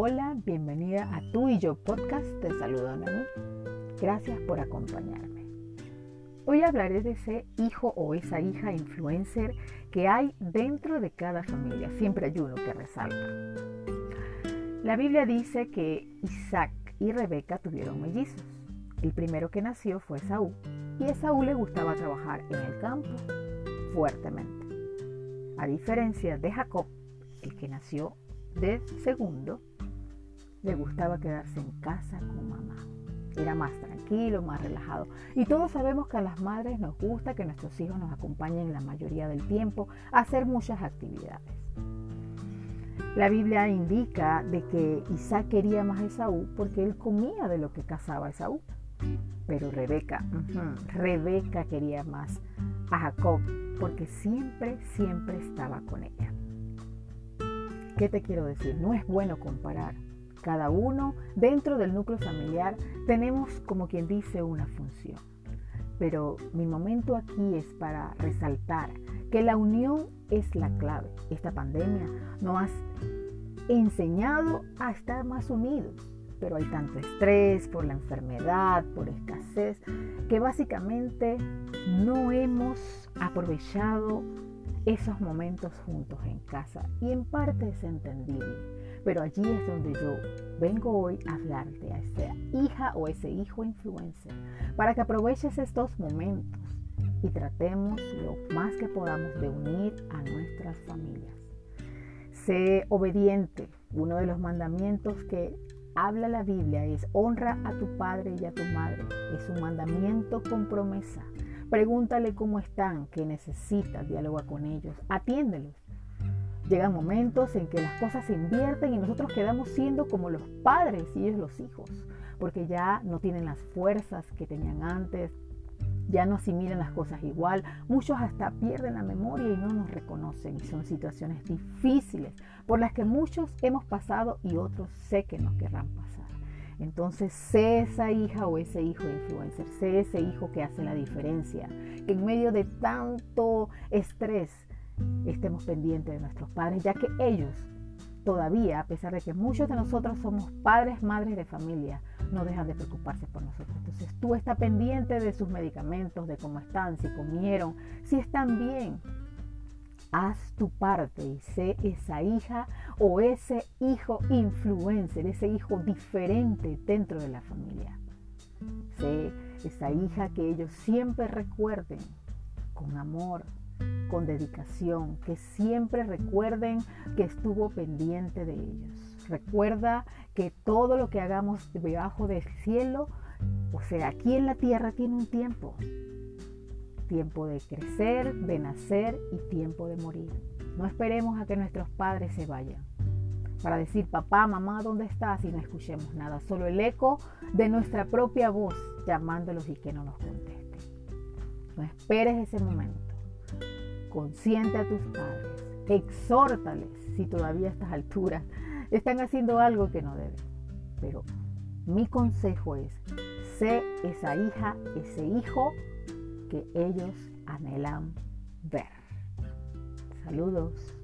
familia, a tú y yo podcast. Te saludo a mí. Gracias por acompañarme. Hoy hablaré de ese hijo o esa hija influencer que hay dentro de cada familia. Siempre hay uno que resalta. La Biblia dice que Isaac y Rebeca tuvieron mellizos. El primero que nació fue Saúl y a Saúl le gustaba trabajar en el campo fuertemente. A diferencia de Jacob, el que nació de segundo, le gustaba quedarse en casa con mamá. Era más tranquilo, más relajado. Y todos sabemos que a las madres nos gusta que nuestros hijos nos acompañen la mayoría del tiempo a hacer muchas actividades. La Biblia indica de que Isaac quería más a Esaú porque él comía de lo que cazaba Esaú. Pero Rebeca, Rebeca quería más a Jacob porque siempre, siempre estaba con ella. ¿Qué te quiero decir? No es bueno comparar. Cada uno dentro del núcleo familiar tenemos, como quien dice, una función. Pero mi momento aquí es para resaltar que la unión es la clave. Esta pandemia nos ha enseñado a estar más unidos, pero hay tanto estrés por la enfermedad, por escasez, que básicamente no hemos aprovechado esos momentos juntos en casa y en parte es entendible. Pero allí es donde yo vengo hoy a hablarte a esa hija o ese hijo influencer para que aproveches estos momentos y tratemos lo más que podamos de unir a nuestras familias. Sé obediente. Uno de los mandamientos que habla la Biblia es honra a tu padre y a tu madre. Es un mandamiento con promesa. Pregúntale cómo están, qué necesitas, dialoga con ellos, atiéndelos. Llegan momentos en que las cosas se invierten y nosotros quedamos siendo como los padres y ellos los hijos, porque ya no tienen las fuerzas que tenían antes, ya no asimilan las cosas igual, muchos hasta pierden la memoria y no nos reconocen y son situaciones difíciles por las que muchos hemos pasado y otros sé que nos querrán pasar. Entonces, sé esa hija o ese hijo influencer, sé ese hijo que hace la diferencia, que en medio de tanto estrés estemos pendientes de nuestros padres, ya que ellos todavía, a pesar de que muchos de nosotros somos padres, madres de familia, no dejan de preocuparse por nosotros. Entonces tú estás pendiente de sus medicamentos, de cómo están, si comieron, si están bien, haz tu parte y sé esa hija o ese hijo influencer, ese hijo diferente dentro de la familia. Sé esa hija que ellos siempre recuerden con amor, con dedicación, que siempre recuerden que estuvo pendiente de ellos. Recuerda que todo lo que hagamos debajo del cielo, o sea, aquí en la tierra tiene un tiempo tiempo de crecer, de nacer y tiempo de morir. No esperemos a que nuestros padres se vayan para decir, papá, mamá, ¿dónde estás? Y no escuchemos nada, solo el eco de nuestra propia voz llamándolos y que no nos contesten. No esperes ese momento. Consiente a tus padres, exhórtales si todavía a estas alturas están haciendo algo que no deben. Pero mi consejo es, sé esa hija, ese hijo que ellos anhelan ver. Saludos.